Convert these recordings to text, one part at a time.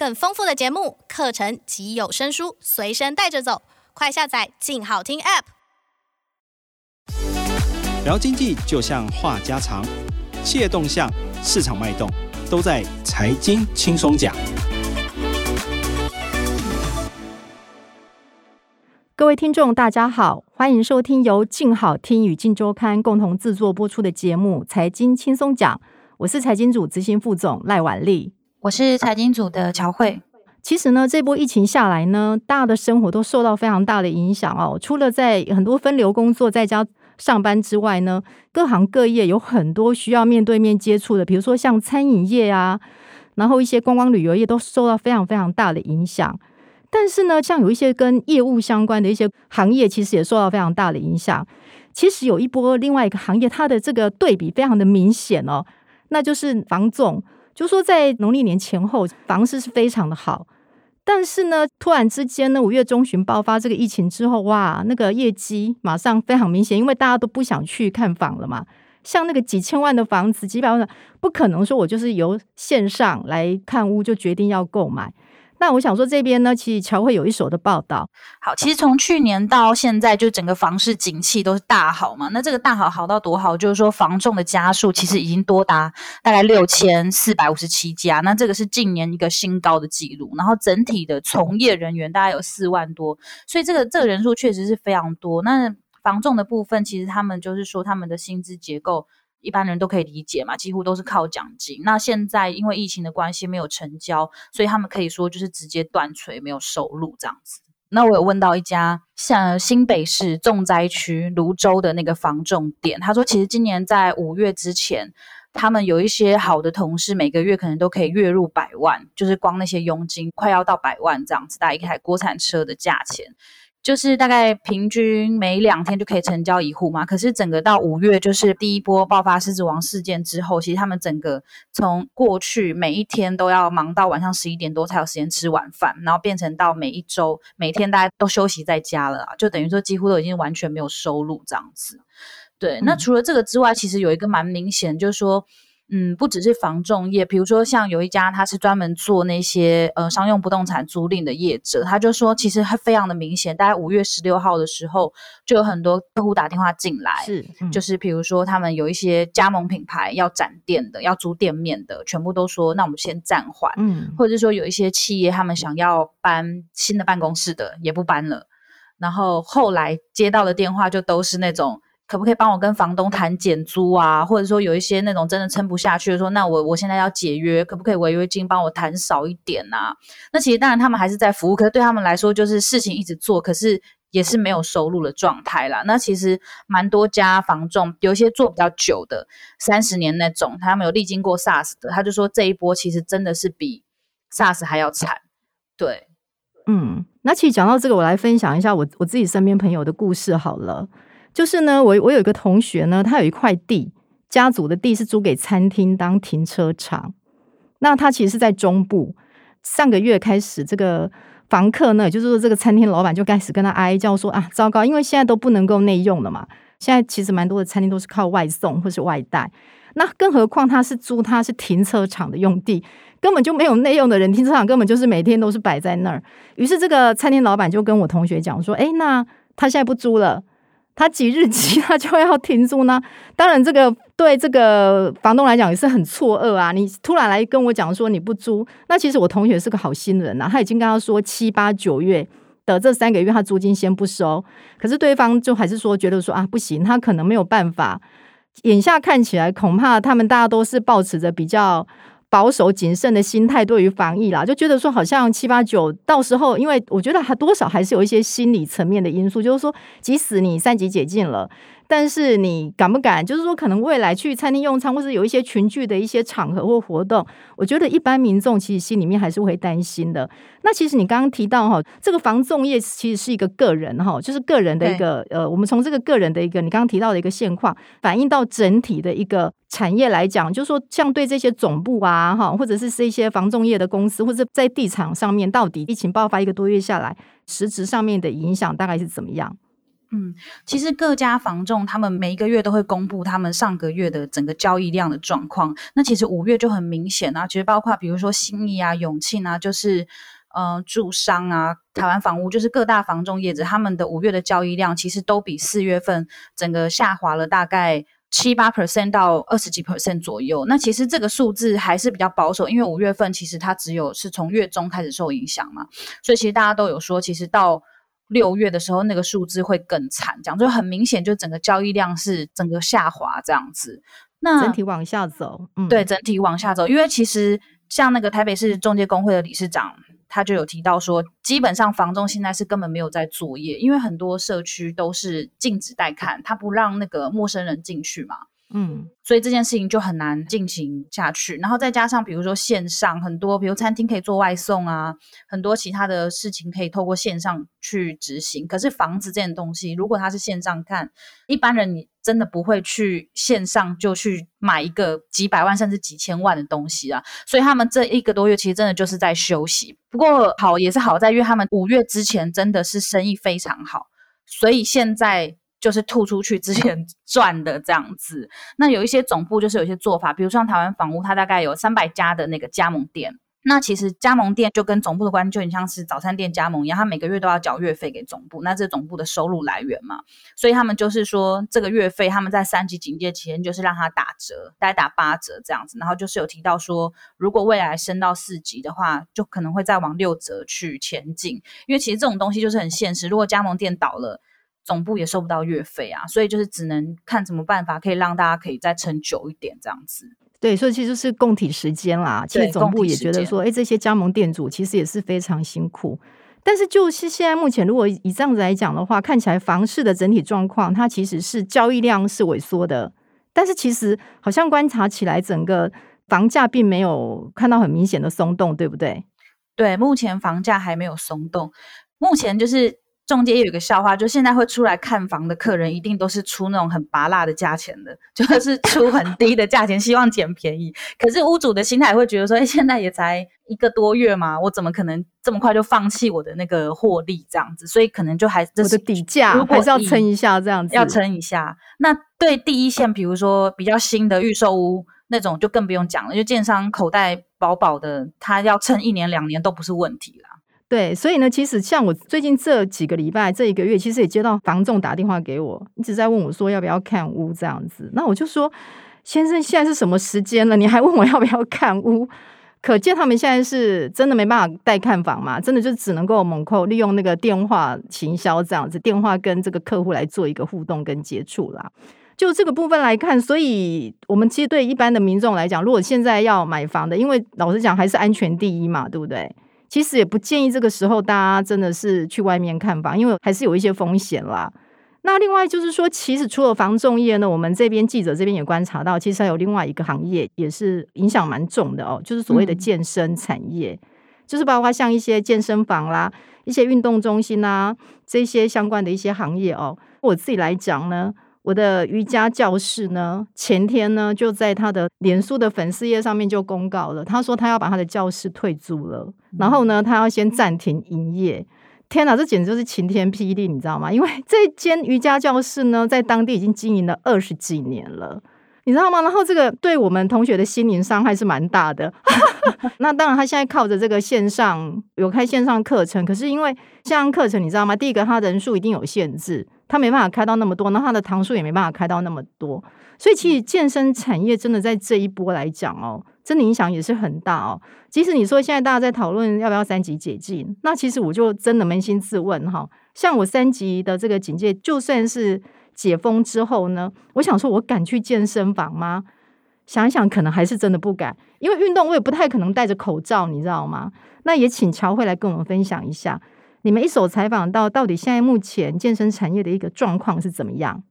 更丰富的节目、课程及有声书随身带着走，快下载“静好听 ”App。聊经济就像话家常，企业动向、市场脉动，都在财经轻松讲。各位听众，大家好，欢迎收听由静好听与静周刊共同制作播出的节目《财经轻松讲》，我是财经组执行副总赖婉丽。我是财经组的乔慧。其实呢，这波疫情下来呢，大家的生活都受到非常大的影响哦。除了在很多分流工作在家上班之外呢，各行各业有很多需要面对面接触的，比如说像餐饮业啊，然后一些观光旅游业都受到非常非常大的影响。但是呢，像有一些跟业务相关的一些行业，其实也受到非常大的影响。其实有一波另外一个行业，它的这个对比非常的明显哦，那就是房总。就说在农历年前后，房市是非常的好，但是呢，突然之间呢，五月中旬爆发这个疫情之后，哇，那个业绩马上非常明显，因为大家都不想去看房了嘛。像那个几千万的房子，几百万的，不可能说我就是由线上来看屋就决定要购买。那我想说，这边呢，其实乔会有一手的报道。好，其实从去年到现在，就整个房市景气都是大好嘛。那这个大好好到多好？就是说，房仲的家数其实已经多达大概六千四百五十七家，那这个是近年一个新高的记录。然后整体的从业人员大概有四万多，所以这个这个人数确实是非常多。那房仲的部分，其实他们就是说他们的薪资结构。一般人都可以理解嘛，几乎都是靠奖金。那现在因为疫情的关系没有成交，所以他们可以说就是直接断锤，没有收入这样子。那我有问到一家像新北市重灾区泸州的那个房仲店，他说其实今年在五月之前，他们有一些好的同事每个月可能都可以月入百万，就是光那些佣金快要到百万这样子，大概一台国产车的价钱。就是大概平均每两天就可以成交一户嘛，可是整个到五月，就是第一波爆发狮子王事件之后，其实他们整个从过去每一天都要忙到晚上十一点多才有时间吃晚饭，然后变成到每一周每天大家都休息在家了，就等于说几乎都已经完全没有收入这样子。对，那除了这个之外，其实有一个蛮明显，就是说。嗯，不只是房仲业，比如说像有一家，他是专门做那些呃商用不动产租赁的业者，他就说其实他非常的明显，大概五月十六号的时候，就有很多客户打电话进来，是，嗯、就是比如说他们有一些加盟品牌要展店的，要租店面的，全部都说那我们先暂缓，嗯，或者是说有一些企业他们想要搬新的办公室的，也不搬了，然后后来接到的电话就都是那种。可不可以帮我跟房东谈减租啊？或者说有一些那种真的撑不下去的说，那我我现在要解约，可不可以违约金帮我谈少一点啊？那其实当然他们还是在服务，可是对他们来说就是事情一直做，可是也是没有收入的状态啦。那其实蛮多家房仲，有一些做比较久的，三十年那种，他们有历经过 SARS 的，他就说这一波其实真的是比 SARS 还要惨。对，嗯，那其实讲到这个，我来分享一下我我自己身边朋友的故事好了。就是呢，我我有一个同学呢，他有一块地，家族的地是租给餐厅当停车场。那他其实是在中部，上个月开始，这个房客呢，就是说这个餐厅老板就开始跟他哀叫说啊，糟糕，因为现在都不能够内用了嘛。现在其实蛮多的餐厅都是靠外送或是外带，那更何况他是租他是停车场的用地，根本就没有内用的人，停车场根本就是每天都是摆在那儿。于是这个餐厅老板就跟我同学讲说，哎，那他现在不租了。他几日起他就要停租呢？当然，这个对这个房东来讲也是很错愕啊！你突然来跟我讲说你不租，那其实我同学是个好心人呐，他已经跟他说七八九月的这三个月他租金先不收，可是对方就还是说觉得说啊不行，他可能没有办法。眼下看起来，恐怕他们大家都是抱持着比较。保守谨慎的心态对于防疫啦，就觉得说好像七八九到时候，因为我觉得还多少还是有一些心理层面的因素，就是说即使你三级解禁了。但是你敢不敢？就是说，可能未来去餐厅用餐，或是有一些群聚的一些场合或活动，我觉得一般民众其实心里面还是会担心的。那其实你刚刚提到哈，这个房仲业其实是一个个人哈，就是个人的一个呃，我们从这个个人的一个你刚刚提到的一个现况，反映到整体的一个产业来讲，就是说，像对这些总部啊哈，或者是这些房仲业的公司，或者在地产上面，到底疫情爆发一个多月下来，实质上面的影响大概是怎么样？嗯，其实各家房仲他们每一个月都会公布他们上个月的整个交易量的状况。那其实五月就很明显啊，其实包括比如说新义啊、永庆啊，就是。呃，住商啊，台湾房屋就是各大房仲业者，他们的五月的交易量其实都比四月份整个下滑了大概七八 percent 到二十几 percent 左右。那其实这个数字还是比较保守，因为五月份其实它只有是从月中开始受影响嘛，所以其实大家都有说，其实到六月的时候那个数字会更惨，这样就很明显，就整个交易量是整个下滑这样子。那整体往下走，嗯，对，整体往下走，因为其实像那个台北市中介工会的理事长。他就有提到说，基本上房仲现在是根本没有在作业，因为很多社区都是禁止带看，他不让那个陌生人进去嘛。嗯，所以这件事情就很难进行下去。然后再加上，比如说线上很多，比如餐厅可以做外送啊，很多其他的事情可以透过线上去执行。可是房子这件东西，如果它是线上看，一般人你真的不会去线上就去买一个几百万甚至几千万的东西啊。所以他们这一个多月其实真的就是在休息。不过好也是好在，因为他们五月之前真的是生意非常好，所以现在。就是吐出去之前 赚的这样子，那有一些总部就是有一些做法，比如像台湾房屋，它大概有三百家的那个加盟店。那其实加盟店就跟总部的关系就很像是早餐店加盟一样，他每个月都要缴月费给总部，那这是总部的收入来源嘛。所以他们就是说，这个月费他们在三级警戒期间就是让他打折，大概打八折这样子。然后就是有提到说，如果未来升到四级的话，就可能会再往六折去前进。因为其实这种东西就是很现实，如果加盟店倒了。总部也收不到月费啊，所以就是只能看什么办法可以让大家可以再撑久一点这样子。对，所以其实就是共体时间啦。其实总部也觉得说，哎，这些加盟店主其实也是非常辛苦。但是就是现在目前，如果以这样子来讲的话，看起来房市的整体状况，它其实是交易量是萎缩的。但是其实好像观察起来，整个房价并没有看到很明显的松动，对不对？对，目前房价还没有松动。目前就是。中介也有一个笑话，就现在会出来看房的客人，一定都是出那种很拔辣的价钱的，就是出很低的价钱，希望捡便宜。可是屋主的心态会觉得说，哎，现在也才一个多月嘛，我怎么可能这么快就放弃我的那个获利这样子？所以可能就还是这是底价，还是要撑一下这样子，要撑一下。那对第一线，比如说比较新的预售屋那种，就更不用讲了，就建商口袋饱饱的，他要撑一年两年都不是问题了。对，所以呢，其实像我最近这几个礼拜，这一个月，其实也接到房仲打电话给我，一直在问我说要不要看屋这样子。那我就说，先生，现在是什么时间了？你还问我要不要看屋？可见他们现在是真的没办法带看房嘛，真的就只能够猛扣，利用那个电话行销这样子，电话跟这个客户来做一个互动跟接触啦。就这个部分来看，所以我们其实对一般的民众来讲，如果现在要买房的，因为老实讲还是安全第一嘛，对不对？其实也不建议这个时候大家真的是去外面看房，因为还是有一些风险啦。那另外就是说，其实除了房仲业呢，我们这边记者这边也观察到，其实还有另外一个行业也是影响蛮重的哦，就是所谓的健身产业，嗯、就是包括像一些健身房啦、一些运动中心啦这些相关的一些行业哦。我自己来讲呢。我的瑜伽教室呢，前天呢就在他的脸书的粉丝页上面就公告了，他说他要把他的教室退租了，然后呢，他要先暂停营业。天哪，这简直就是晴天霹雳，你知道吗？因为这间瑜伽教室呢，在当地已经经营了二十几年了，你知道吗？然后这个对我们同学的心灵伤害是蛮大的。那当然，他现在靠着这个线上有开线上课程，可是因为线上课程，你知道吗？第一个，他人数一定有限制。他没办法开到那么多，那他的堂数也没办法开到那么多，所以其实健身产业真的在这一波来讲哦，真的影响也是很大哦。即使你说现在大家在讨论要不要三级解禁，那其实我就真的扪心自问哈，像我三级的这个警戒，就算是解封之后呢，我想说我敢去健身房吗？想一想，可能还是真的不敢，因为运动我也不太可能戴着口罩，你知道吗？那也请乔慧来跟我们分享一下。你们一手采访到，到底现在目前健身产业的一个状况是怎么样？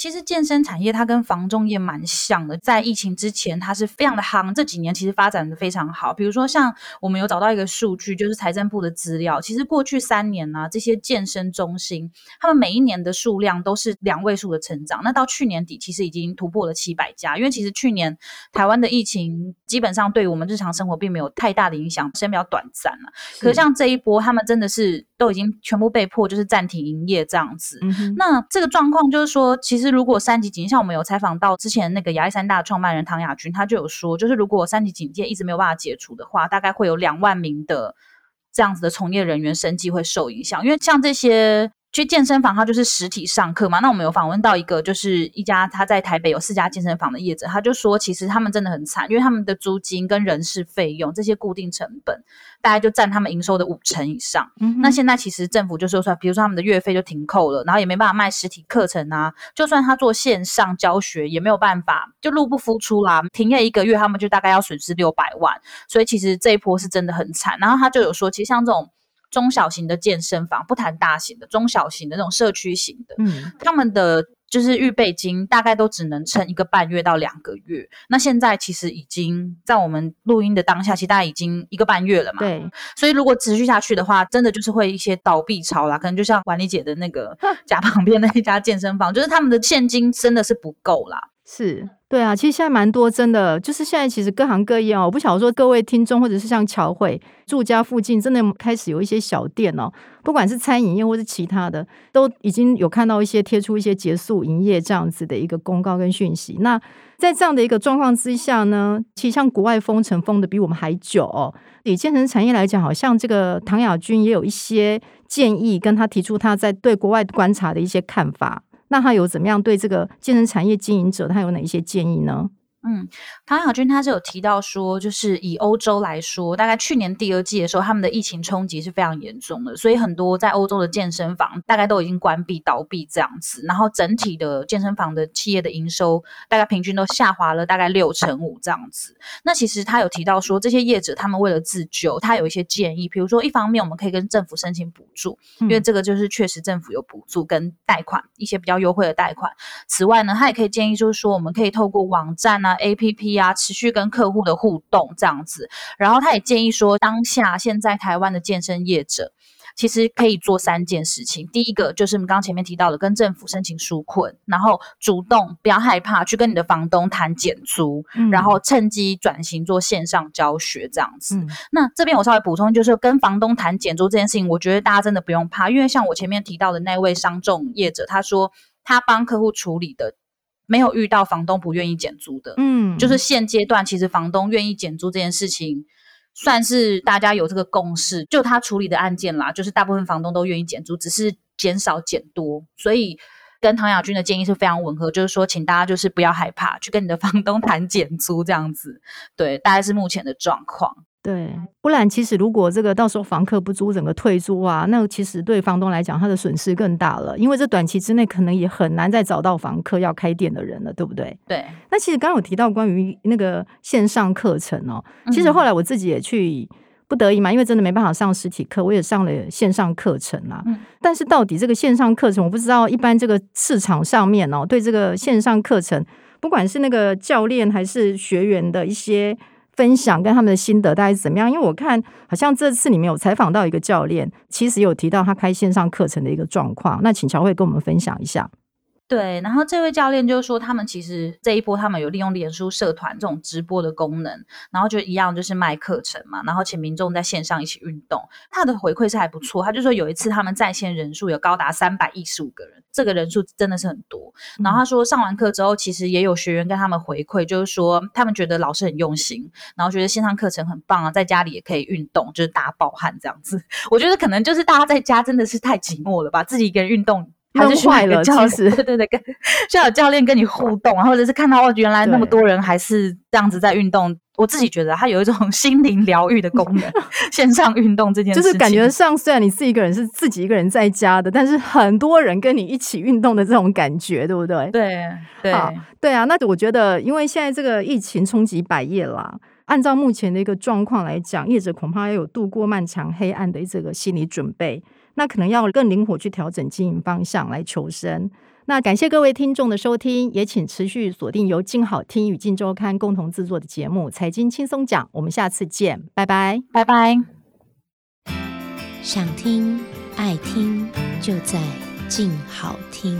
其实健身产业它跟房仲业蛮像的，在疫情之前它是非常的夯，这几年其实发展的非常好。比如说像我们有找到一个数据，就是财政部的资料，其实过去三年呢、啊，这些健身中心他们每一年的数量都是两位数的成长。那到去年底，其实已经突破了七百家。因为其实去年台湾的疫情基本上对我们日常生活并没有太大的影响，时间比较短暂了。可是像这一波，他们真的是。都已经全部被迫就是暂停营业这样子。嗯、那这个状况就是说，其实如果三级警戒，像我们有采访到之前那个亚历山大创办人唐亚军，他就有说，就是如果三级警戒一直没有办法解除的话，大概会有两万名的这样子的从业人员生计会受影响，因为像这些。去健身房，它就是实体上课嘛。那我们有访问到一个，就是一家他在台北有四家健身房的业者，他就说，其实他们真的很惨，因为他们的租金跟人事费用这些固定成本，大概就占他们营收的五成以上。嗯、那现在其实政府就说出来，比如说他们的月费就停扣了，然后也没办法卖实体课程啊。就算他做线上教学，也没有办法，就入不敷出啦。停业一个月，他们就大概要损失六百万。所以其实这一波是真的很惨。然后他就有说，其实像这种。中小型的健身房，不谈大型的，中小型的那种社区型的，嗯，他们的就是预备金大概都只能撑一个半月到两个月。那现在其实已经在我们录音的当下，其实大概已经一个半月了嘛。对，所以如果持续下去的话，真的就是会一些倒闭潮啦。可能就像管理姐的那个 家旁边那一家健身房，就是他们的现金真的是不够啦。是。对啊，其实现在蛮多，真的就是现在其实各行各业哦，我不晓得说各位听众或者是像乔慧住家附近，真的开始有一些小店哦，不管是餐饮业或是其他的，都已经有看到一些贴出一些结束营业这样子的一个公告跟讯息。那在这样的一个状况之下呢，其实像国外封城封的比我们还久哦。以建成产业来讲，好像这个唐亚军也有一些建议，跟他提出他在对国外观察的一些看法。那他有怎么样对这个健身产业经营者，他有哪一些建议呢？嗯，唐小军他是有提到说，就是以欧洲来说，大概去年第二季的时候，他们的疫情冲击是非常严重的，所以很多在欧洲的健身房大概都已经关闭倒闭这样子，然后整体的健身房的企业的营收大概平均都下滑了大概六成五这样子。那其实他有提到说，这些业者他们为了自救，他有一些建议，比如说一方面我们可以跟政府申请补助，因为这个就是确实政府有补助跟贷款一些比较优惠的贷款。此外呢，他也可以建议就是说，我们可以透过网站啊。APP 啊，持续跟客户的互动这样子，然后他也建议说，当下现在台湾的健身业者其实可以做三件事情。第一个就是我们刚刚前面提到的，跟政府申请纾困，然后主动不要害怕去跟你的房东谈减租，嗯、然后趁机转型做线上教学这样子。嗯、那这边我稍微补充，就是跟房东谈减租这件事情，我觉得大家真的不用怕，因为像我前面提到的那位商仲业者，他说他帮客户处理的。没有遇到房东不愿意减租的，嗯，就是现阶段其实房东愿意减租这件事情，算是大家有这个共识。就他处理的案件啦，就是大部分房东都愿意减租，只是减少减多，所以跟唐亚军的建议是非常吻合，就是说，请大家就是不要害怕，去跟你的 房东谈减租这样子，对，大概是目前的状况。对，不然其实如果这个到时候房客不租，整个退租啊，那其实对房东来讲，他的损失更大了，因为这短期之内可能也很难再找到房客要开店的人了，对不对？对。那其实刚刚有提到关于那个线上课程哦，其实后来我自己也去不得已嘛，因为真的没办法上实体课，我也上了线上课程啊。嗯。但是到底这个线上课程，我不知道一般这个市场上面哦，对这个线上课程，不管是那个教练还是学员的一些。分享跟他们的心得大概是怎么样？因为我看好像这次里面有采访到一个教练，其实有提到他开线上课程的一个状况。那请乔慧跟我们分享一下。对，然后这位教练就说，他们其实这一波他们有利用脸书社团这种直播的功能，然后就一样就是卖课程嘛，然后请民众在线上一起运动。他的回馈是还不错，他就说有一次他们在线人数有高达三百一十五个人，这个人数真的是很多。然后他说上完课之后，其实也有学员跟他们回馈，就是说他们觉得老师很用心，然后觉得线上课程很棒啊，在家里也可以运动，就是大爆汗这样子。我觉得可能就是大家在家真的是太寂寞了吧，自己一个人运动。还是需要有教练，对对对，跟 需要有教练跟你互动，或者是看到哦，原来那么多人还是这样子在运动。我自己觉得它有一种 心灵疗愈的功能。线上运动这件事，就是感觉上虽然你自己一个人是自己一个人在家的，但是很多人跟你一起运动的这种感觉，对不对？对对对啊，那我觉得，因为现在这个疫情冲击百业啦，按照目前的一个状况来讲，业者恐怕要有度过漫长黑暗的这个心理准备。那可能要更灵活去调整经营方向来求生。那感谢各位听众的收听，也请持续锁定由静好听与静周刊共同制作的节目《财经轻松讲》，我们下次见，拜拜，拜拜。想听爱听，就在静好听。